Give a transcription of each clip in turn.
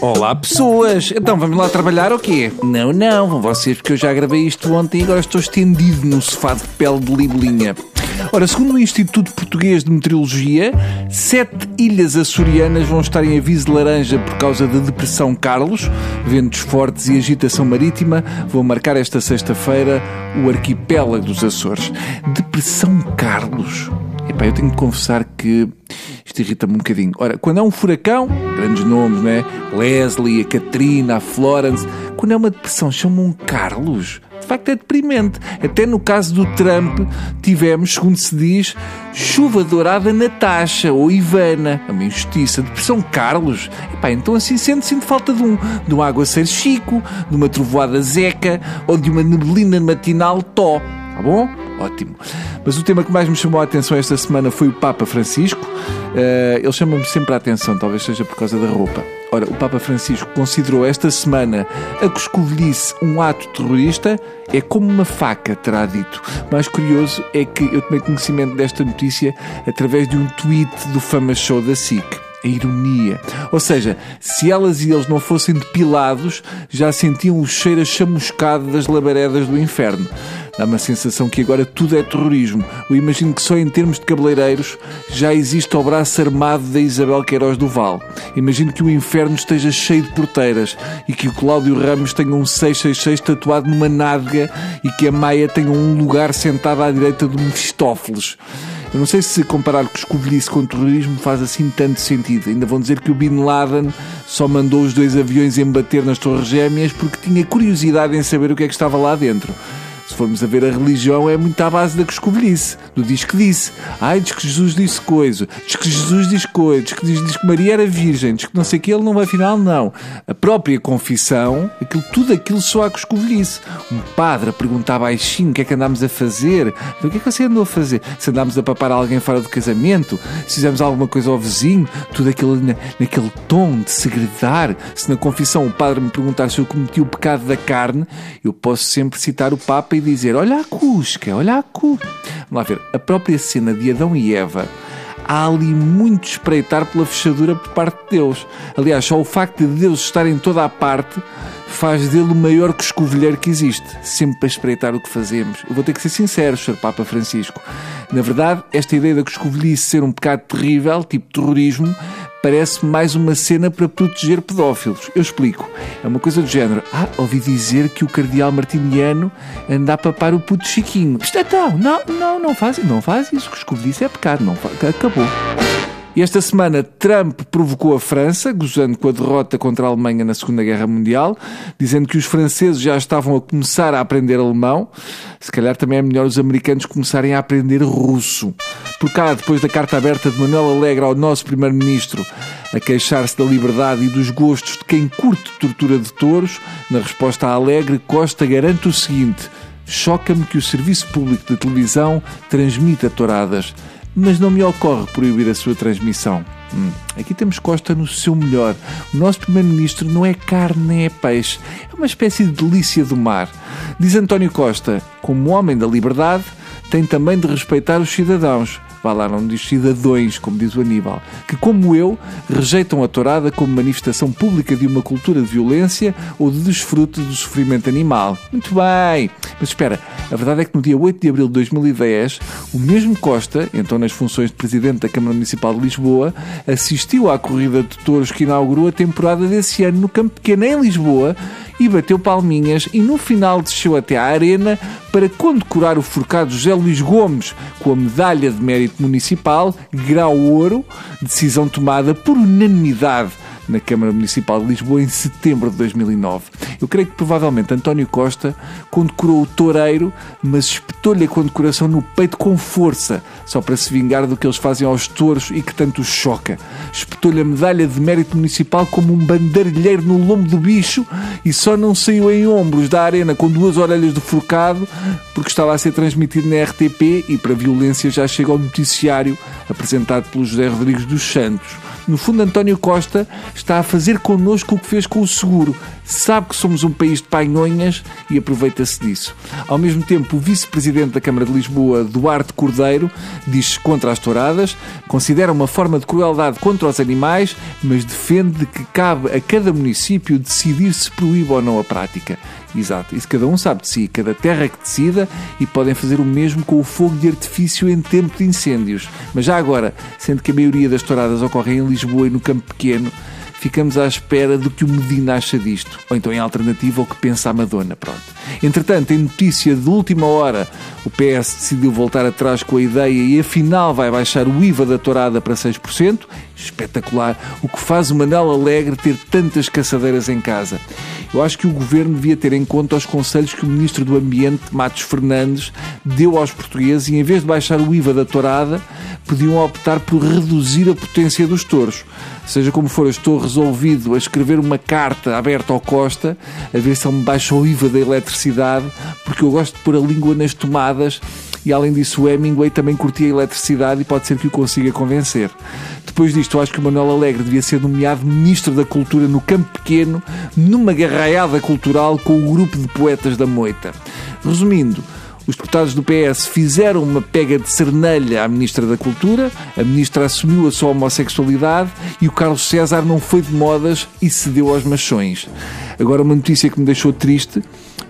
Olá pessoas, então vamos lá trabalhar ou quê? Não, não, vão vocês porque eu já gravei isto ontem e agora estou estendido no sofá de pele de libelinha. Ora, segundo o Instituto Português de Meteorologia, sete ilhas açorianas vão estar em aviso laranja por causa da Depressão Carlos. Ventos fortes e agitação marítima vão marcar esta sexta-feira o arquipélago dos Açores. Depressão Carlos? Epá, eu tenho de confessar que isto irrita-me um bocadinho. Ora, quando é um furacão, grandes nomes, não é? Leslie, a Katrina, a Florence. Quando é uma depressão, chamam um Carlos. De facto é deprimente. Até no caso do Trump, tivemos, segundo se diz, chuva dourada Natasha ou Ivana. É uma injustiça. Depressão Carlos. Epá, então assim sente, sinto falta de um, de um aguaceiro Chico, de uma trovoada Zeca ou de uma neblina matinal Tó. Tá bom? Ótimo. Mas o tema que mais me chamou a atenção esta semana foi o Papa Francisco. Uh, ele chama-me sempre a atenção, talvez seja por causa da roupa. Ora, o Papa Francisco considerou esta semana a coscovilhice um ato terrorista. É como uma faca, terá dito. Mais curioso é que eu tomei conhecimento desta notícia através de um tweet do Fama Show da SIC a ironia. Ou seja, se elas e eles não fossem depilados, já sentiam o cheiro chamuscado das labaredas do inferno. Dá uma sensação que agora tudo é terrorismo. Eu imagino que só em termos de cabeleireiros já existe o braço armado da Isabel Queiroz do Val. Imagino que o inferno esteja cheio de porteiras e que o Cláudio Ramos tenha um 666 tatuado numa nádega e que a Maia tenha um lugar sentado à direita do Mefistófeles. Eu não sei se comparar coscovilhice com terrorismo faz assim tanto sentido. Ainda vão dizer que o Bin Laden só mandou os dois aviões embater nas Torres Gêmeas porque tinha curiosidade em saber o que é que estava lá dentro. Se formos a ver a religião, é muito à base da coscovilhice, do diz que disse. Ai, diz que Jesus disse coisa, diz que Jesus diz coisa, diz que, diz, diz que Maria era virgem, diz que não sei o que, ele não vai afinal, não. A própria confissão, aquilo, tudo aquilo só a coscovilhice. Um padre a perguntar baixinho o que é que andámos a fazer. O que é que você andou a fazer? Se andámos a papar alguém fora do casamento, se fizemos alguma coisa ao vizinho, tudo aquilo na, naquele tom de segredar. Se na confissão o padre me perguntar se eu cometi o pecado da carne, eu posso sempre citar o Papa e dizer: Olha a Cusca, olha a Cusca. Vamos lá ver, a própria cena de Adão e Eva. Há ali muito espreitar pela fechadura por parte de Deus. Aliás, só o facto de Deus estar em toda a parte faz dele o maior coscovilheiro que existe, sempre para espreitar o que fazemos. Eu vou ter que ser sincero, Sr. Papa Francisco. Na verdade, esta ideia da coscovilhice ser um pecado terrível, tipo terrorismo, parece mais uma cena para proteger pedófilos. Eu explico. É uma coisa do género. Ah, ouvi dizer que o cardeal martiniano anda a papar o puto Chiquinho. Isto é tal. Não, não, não faz, não faz isso. Coscovilhice é pecado. Não acabou. E esta semana Trump provocou a França, gozando com a derrota contra a Alemanha na Segunda Guerra Mundial, dizendo que os franceses já estavam a começar a aprender alemão. Se calhar também é melhor os americanos começarem a aprender russo. Por cá, depois da carta aberta de Manuel Alegre ao nosso Primeiro-Ministro a queixar-se da liberdade e dos gostos de quem curte tortura de touros, na resposta a Alegre, Costa garante o seguinte: choca-me que o Serviço Público de Televisão transmita touradas mas não me ocorre proibir a sua transmissão. Hum, aqui temos Costa no seu melhor. O nosso Primeiro-Ministro não é carne nem é peixe, é uma espécie de delícia do mar. Diz António Costa, como homem da liberdade, tem também de respeitar os cidadãos vá lá, não diz cidadãos, como diz o Aníbal, que, como eu, rejeitam a tourada como manifestação pública de uma cultura de violência ou de desfrute do sofrimento animal. Muito bem! Mas espera, a verdade é que no dia 8 de abril de 2010, o mesmo Costa, então nas funções de Presidente da Câmara Municipal de Lisboa, assistiu à corrida de touros que inaugurou a temporada desse ano no Campo Pequeno, em Lisboa, e bateu palminhas e no final desceu até à arena para condecorar o forcado José Luís Gomes com a medalha de mérito municipal, grau ouro, decisão tomada por unanimidade na Câmara Municipal de Lisboa em setembro de 2009. Eu creio que provavelmente António Costa condecorou o toureiro, mas espetou-lhe a condecoração no peito com força, só para se vingar do que eles fazem aos touros e que tanto os choca. Espetou-lhe a medalha de mérito municipal como um bandeirilheiro no lombo do bicho e só não saiu em ombros da arena com duas orelhas de forcado porque estava a ser transmitido na RTP e para violência já chega ao noticiário apresentado pelo José Rodrigues dos Santos. No fundo, António Costa está a fazer connosco o que fez com o seguro. Sabe que somos um país de painhonhas e aproveita-se disso. Ao mesmo tempo, o vice-presidente da Câmara de Lisboa, Duarte Cordeiro, diz-se contra as touradas, considera uma forma de crueldade contra os animais, mas defende que cabe a cada município decidir se proíbe ou não a prática. Exato, isso cada um sabe de si, cada terra que decida e podem fazer o mesmo com o fogo de artifício em tempo de incêndios. Mas já agora, sendo que a maioria das touradas ocorrem em Lisboa e no Campo Pequeno, ficamos à espera do que o Medina acha disto. Ou então, em alternativa, o que pensa a Madonna. Pronto. Entretanto, em notícia de última hora, o PS decidiu voltar atrás com a ideia e afinal vai baixar o IVA da tourada para 6%. Espetacular. O que faz o Manel Alegre ter tantas caçadeiras em casa. Eu acho que o governo devia ter em conta os conselhos que o Ministro do Ambiente, Matos Fernandes, deu aos portugueses e, em vez de baixar o IVA da tourada, podiam optar por reduzir a potência dos touros. Seja como for, eu estou resolvido a escrever uma carta aberta ao Costa, a ver se ele me baixa o IVA da eletricidade, porque eu gosto de pôr a língua nas tomadas e além disso o Hemingway também curtia a eletricidade e pode ser que o consiga convencer. Depois disto, acho que o Manuel Alegre devia ser nomeado Ministro da Cultura no Campo Pequeno, numa garraiada cultural com o grupo de poetas da Moita. Resumindo, os deputados do PS fizeram uma pega de cernelha à Ministra da Cultura, a Ministra assumiu a sua homossexualidade e o Carlos César não foi de modas e cedeu aos machões. Agora, uma notícia que me deixou triste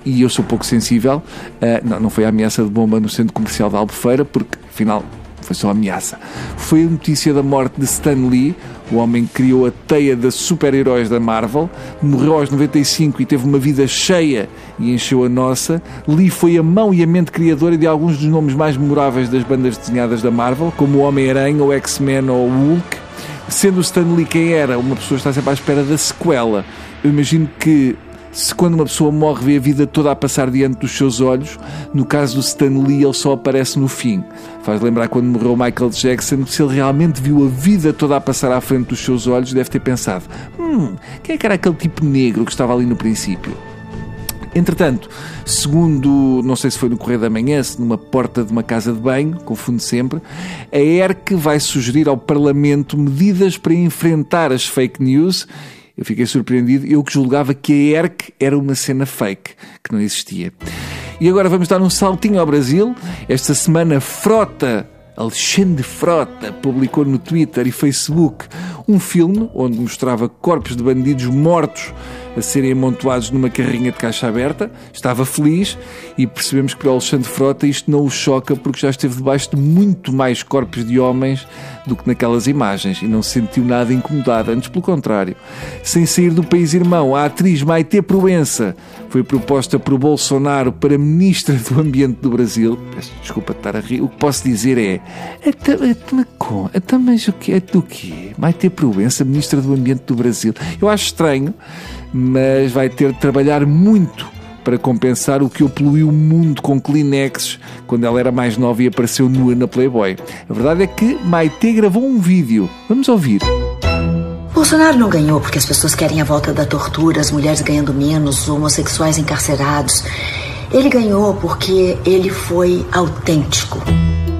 e eu sou pouco sensível, uh, não, não foi a ameaça de bomba no centro comercial da Albufeira, porque afinal foi só ameaça. Foi a notícia da morte de Stan Lee, o homem que criou a teia de super-heróis da Marvel, morreu aos 95 e teve uma vida cheia e encheu a nossa. Lee foi a mão e a mente criadora de alguns dos nomes mais memoráveis das bandas desenhadas da Marvel, como o Homem-Aranha, o X-Men ou o Hulk. Sendo o Stan Lee quem era, uma pessoa está sempre à espera da sequela. Eu imagino que se quando uma pessoa morre vê a vida toda a passar diante dos seus olhos, no caso do Stan Lee ele só aparece no fim. Faz lembrar quando morreu Michael Jackson, se ele realmente viu a vida toda a passar à frente dos seus olhos, deve ter pensado: hum, quem é que era aquele tipo negro que estava ali no princípio? Entretanto, segundo, não sei se foi no Correio da Manhã, se numa porta de uma casa de banho, confundo sempre, a ERC vai sugerir ao Parlamento medidas para enfrentar as fake news eu fiquei surpreendido. Eu que julgava que a ERC era uma cena fake, que não existia. E agora vamos dar um saltinho ao Brasil. Esta semana, Frota, Alexandre Frota, publicou no Twitter e Facebook um filme onde mostrava corpos de bandidos mortos a serem amontoados numa carrinha de caixa aberta. Estava feliz e percebemos que para o Alexandre Frota isto não o choca porque já esteve debaixo de muito mais corpos de homens do que naquelas imagens e não se sentiu nada incomodado, antes pelo contrário. Sem sair do país irmão, a atriz Maite Proença foi proposta por Bolsonaro para Ministra do Ambiente do Brasil. Peço desculpa de estar a rir. O que posso dizer é. Então, mas o que é do quê? Maite Proença, Ministra do Ambiente do Brasil. Eu acho estranho mas vai ter de trabalhar muito para compensar o que eu poluí o mundo com Kleenexes quando ela era mais nova e apareceu nua na Playboy. A verdade é que Maite gravou um vídeo. Vamos ouvir. Bolsonaro não ganhou porque as pessoas querem a volta da tortura, as mulheres ganhando menos, os homossexuais encarcerados. Ele ganhou porque ele foi autêntico.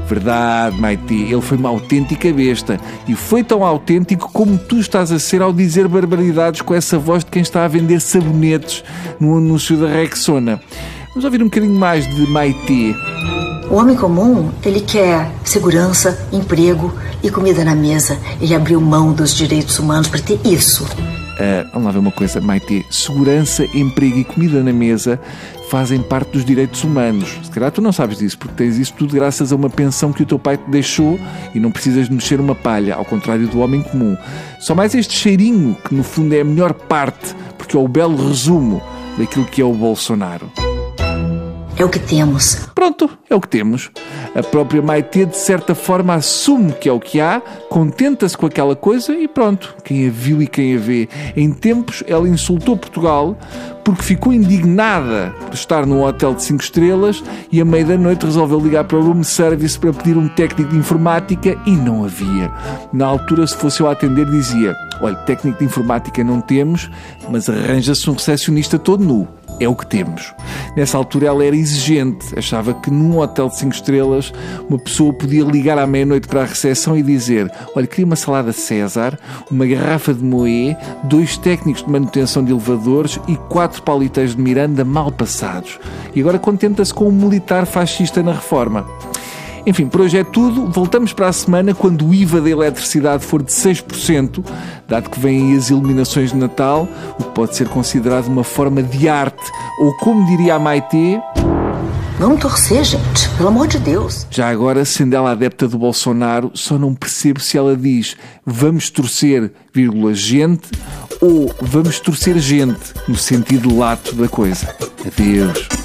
Verdade, Maite, ele foi uma autêntica besta. E foi tão autêntico como tu estás a ser ao dizer barbaridades com essa voz de quem está a vender sabonetes no anúncio da Rexona. Vamos ouvir um bocadinho mais de Maite. O homem comum, ele quer segurança, emprego e comida na mesa. Ele abriu mão dos direitos humanos para ter isso. Uh, vamos lá ver uma coisa, Maite. Segurança, emprego e comida na mesa fazem parte dos direitos humanos. Se calhar tu não sabes disso, porque tens isso tudo graças a uma pensão que o teu pai te deixou e não precisas de mexer uma palha, ao contrário do homem comum. Só mais este cheirinho, que no fundo é a melhor parte, porque é o belo resumo daquilo que é o Bolsonaro. É o que temos. Pronto, é o que temos. A própria Maite, de certa forma, assume que é o que há, contenta-se com aquela coisa e pronto. Quem a viu e quem a vê. Em tempos, ela insultou Portugal porque ficou indignada por estar num hotel de 5 estrelas e à meia da noite resolveu ligar para o room service para pedir um técnico de informática e não havia. Na altura, se fosse eu a atender, dizia: Olha, técnico de informática não temos, mas arranja-se um recepcionista todo nu. É o que temos. Nessa altura ela era exigente, achava que num hotel de 5 estrelas uma pessoa podia ligar à meia-noite para a recepção e dizer: Olha, queria uma salada César, uma garrafa de Moé, dois técnicos de manutenção de elevadores e quatro paliteiros de Miranda mal passados. E agora contenta-se com um militar fascista na reforma. Enfim, por hoje é tudo. Voltamos para a semana quando o IVA da eletricidade for de 6%, dado que vêm as iluminações de Natal, o que pode ser considerado uma forma de arte, ou como diria a Maite. Vamos torcer, gente, pelo amor de Deus. Já agora, sendo ela adepta do Bolsonaro, só não percebo se ela diz vamos torcer, vírgula, gente, ou vamos torcer gente, no sentido lato da coisa. Adeus.